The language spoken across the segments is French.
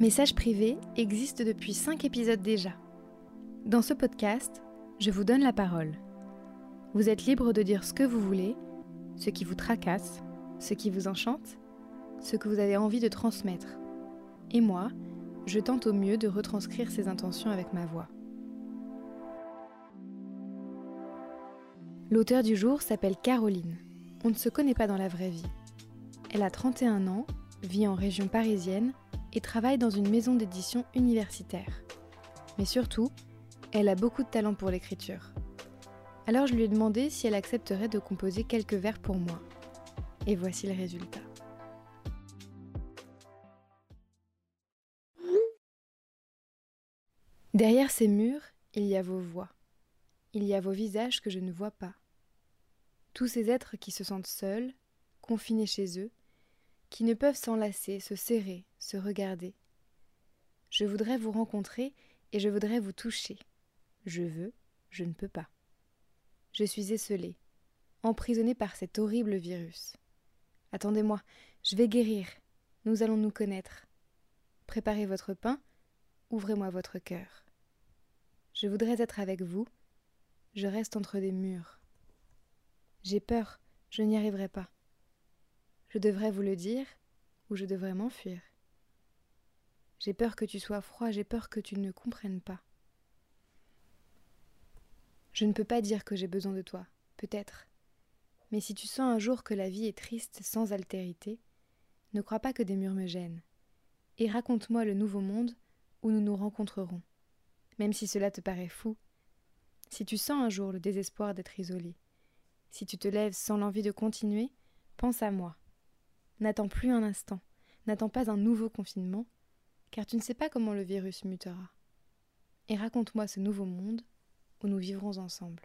Message privé existe depuis 5 épisodes déjà. Dans ce podcast, je vous donne la parole. Vous êtes libre de dire ce que vous voulez, ce qui vous tracasse, ce qui vous enchante, ce que vous avez envie de transmettre. Et moi, je tente au mieux de retranscrire ces intentions avec ma voix. L'auteur du jour s'appelle Caroline. On ne se connaît pas dans la vraie vie. Elle a 31 ans, vit en région parisienne et travaille dans une maison d'édition universitaire. Mais surtout, elle a beaucoup de talent pour l'écriture. Alors je lui ai demandé si elle accepterait de composer quelques vers pour moi. Et voici le résultat. Derrière ces murs, il y a vos voix. Il y a vos visages que je ne vois pas. Tous ces êtres qui se sentent seuls, confinés chez eux, qui ne peuvent s'enlacer, se serrer, se regarder. Je voudrais vous rencontrer et je voudrais vous toucher. Je veux, je ne peux pas. Je suis esselée, emprisonnée par cet horrible virus. Attendez-moi, je vais guérir. Nous allons nous connaître. Préparez votre pain, ouvrez-moi votre cœur. Je voudrais être avec vous. Je reste entre des murs. J'ai peur, je n'y arriverai pas. Je devrais vous le dire ou je devrais m'enfuir. J'ai peur que tu sois froid, j'ai peur que tu ne comprennes pas. Je ne peux pas dire que j'ai besoin de toi, peut-être. Mais si tu sens un jour que la vie est triste sans altérité, ne crois pas que des murs me gênent. Et raconte-moi le nouveau monde où nous nous rencontrerons. Même si cela te paraît fou, si tu sens un jour le désespoir d'être isolé, si tu te lèves sans l'envie de continuer, pense à moi. N'attends plus un instant, n'attends pas un nouveau confinement, car tu ne sais pas comment le virus mutera. Et raconte-moi ce nouveau monde où nous vivrons ensemble.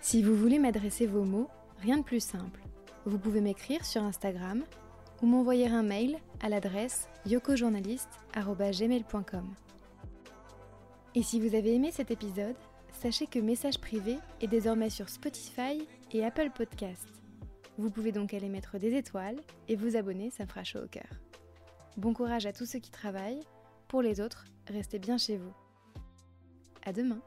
Si vous voulez m'adresser vos mots, Rien de plus simple. Vous pouvez m'écrire sur Instagram ou m'envoyer un mail à l'adresse yokojournaliste.gmail.com. Et si vous avez aimé cet épisode, sachez que Message Privé est désormais sur Spotify et Apple Podcast. Vous pouvez donc aller mettre des étoiles et vous abonner, ça fera chaud au cœur. Bon courage à tous ceux qui travaillent. Pour les autres, restez bien chez vous. À demain!